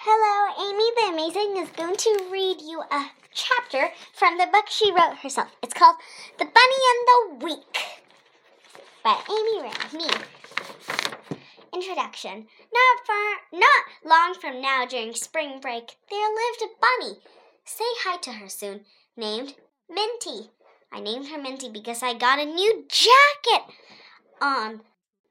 Hello, Amy the Amazing is going to read you a chapter from the book she wrote herself. It's called The Bunny and the Week by Amy Rand. Me. Introduction. Not far, not long from now, during spring break, there lived a bunny. Say hi to her soon. Named Minty. I named her Minty because I got a new jacket on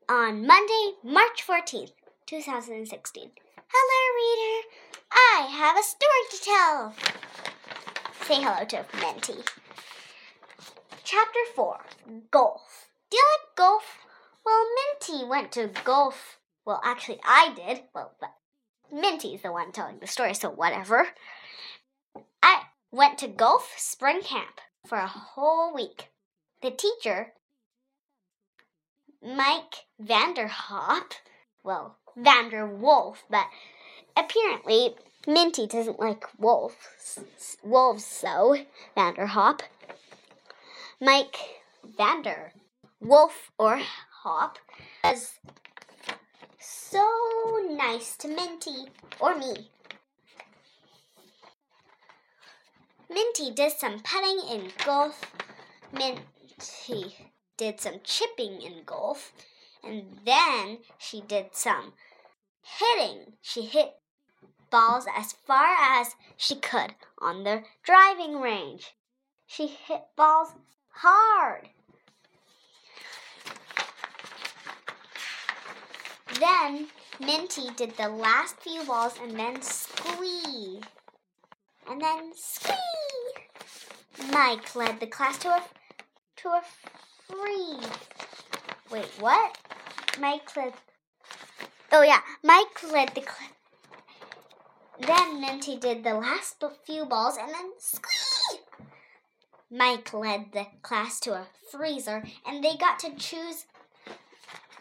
on Monday, March 14th, 2016. Hello, reader. I have a story to tell. Say hello to Minty. Chapter 4 Golf. Do you like golf? Well, Minty went to golf. Well, actually, I did. Well, but Minty's the one telling the story, so whatever. I went to golf spring camp for a whole week. The teacher, Mike Vanderhop, well, Vander Wolf, but apparently Minty doesn't like wolves, wolves so Vanderhop. Mike Vander Wolf or Hop was so nice to Minty or me. Minty did some putting in golf. Minty did some chipping in golf. And then she did some hitting. She hit balls as far as she could on the driving range. She hit balls hard. Then Minty did the last few balls and then squee. And then squee. Mike led the class to a to a free. Wait, what? Mike led. Oh yeah, Mike led the. Cl- then Minty did the last few balls and then squee. Mike led the class to a freezer and they got to choose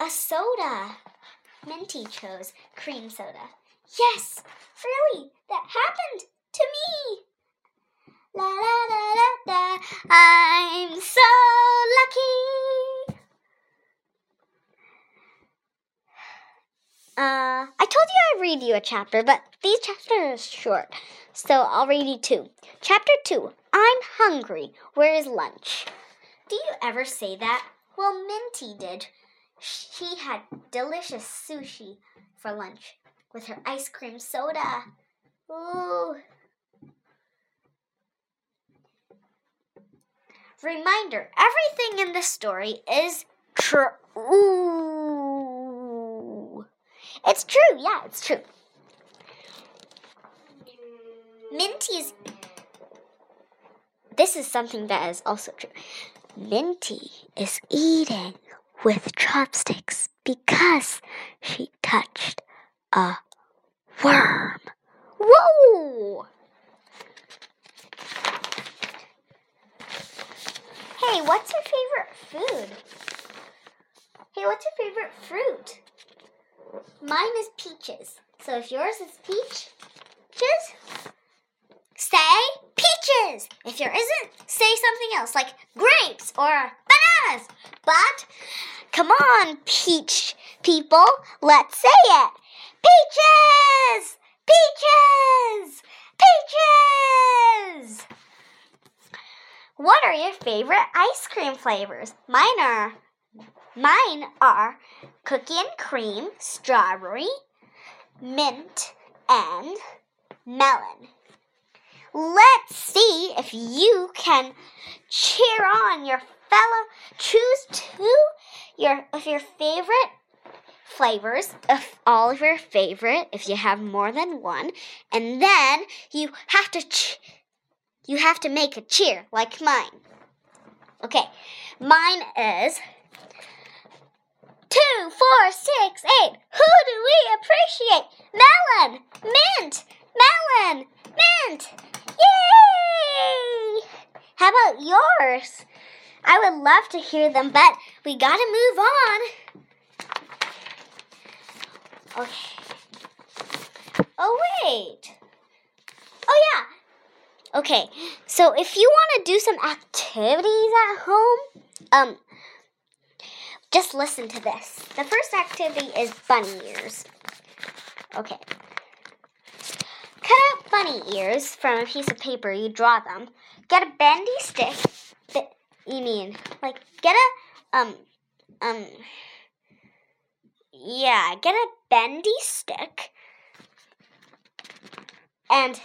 a soda. Minty chose cream soda. Yes, really, that happened to me. La la la la da. I'm so lucky. Uh, I told you I'd read you a chapter, but these chapters are short, so I'll read you two. Chapter two I'm hungry. Where is lunch? Do you ever say that? Well, Minty did. She had delicious sushi for lunch with her ice cream soda. Ooh. Reminder everything in this story is true. It's true, yeah, it's true. Minty's. This is something that is also true. Minty is eating with chopsticks because she touched a worm. Whoa! Hey, what's your favorite food? Hey, what's your favorite fruit? Mine is peaches. So if yours is peach, peaches, say peaches. If yours isn't, say something else like grapes or bananas. But come on, peach people, let's say it. Peaches! Peaches! Peaches! What are your favorite ice cream flavors? Mine are mine are cookie and cream, strawberry, mint, and melon. Let's see if you can cheer on your fellow choose two your of your favorite flavors of all of your favorite if you have more than one and then you have to you have to make a cheer like mine. Okay, mine is two, four, six, eight. Who do we appreciate? Melon, mint, melon, mint. Yay! How about yours? I would love to hear them, but we gotta move on. Okay. Oh, wait. Oh, yeah. Okay, so if you want to do some activities at home, um, just listen to this. The first activity is bunny ears. Okay. Cut out bunny ears from a piece of paper. You draw them. Get a bendy stick. That you mean like get a um um yeah, get a bendy stick and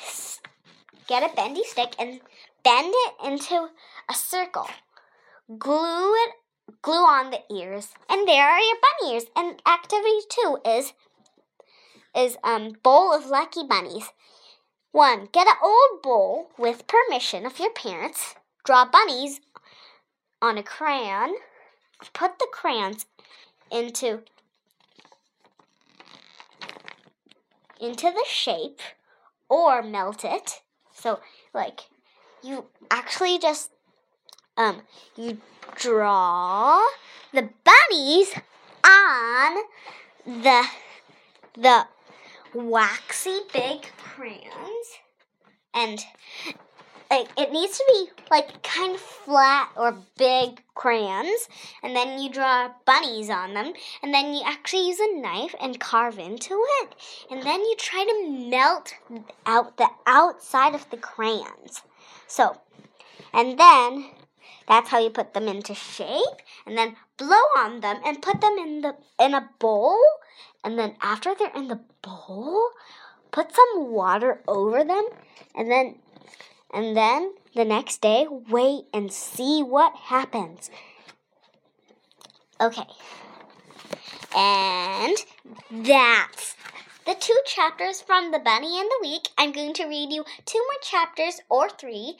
get a bendy stick and bend it into a circle. Glue it glue on the ears and there are your bunny ears. And activity 2 is is um bowl of lucky bunnies. 1. Get an old bowl with permission of your parents. Draw bunnies on a crayon. Put the crayons into into the shape or melt it. So like you actually just um you draw the bunnies on the the waxy big crayons. And it needs to be like kind of flat or big crayons. And then you draw bunnies on them. And then you actually use a knife and carve into it. And then you try to melt out the outside of the crayons. So and then that's how you put them into shape and then blow on them and put them in the in a bowl and then after they're in the bowl put some water over them and then and then the next day, wait and see what happens. Okay. And that's the two chapters from The Bunny and the Week. I'm going to read you two more chapters or three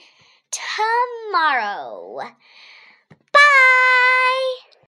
tomorrow. Bye!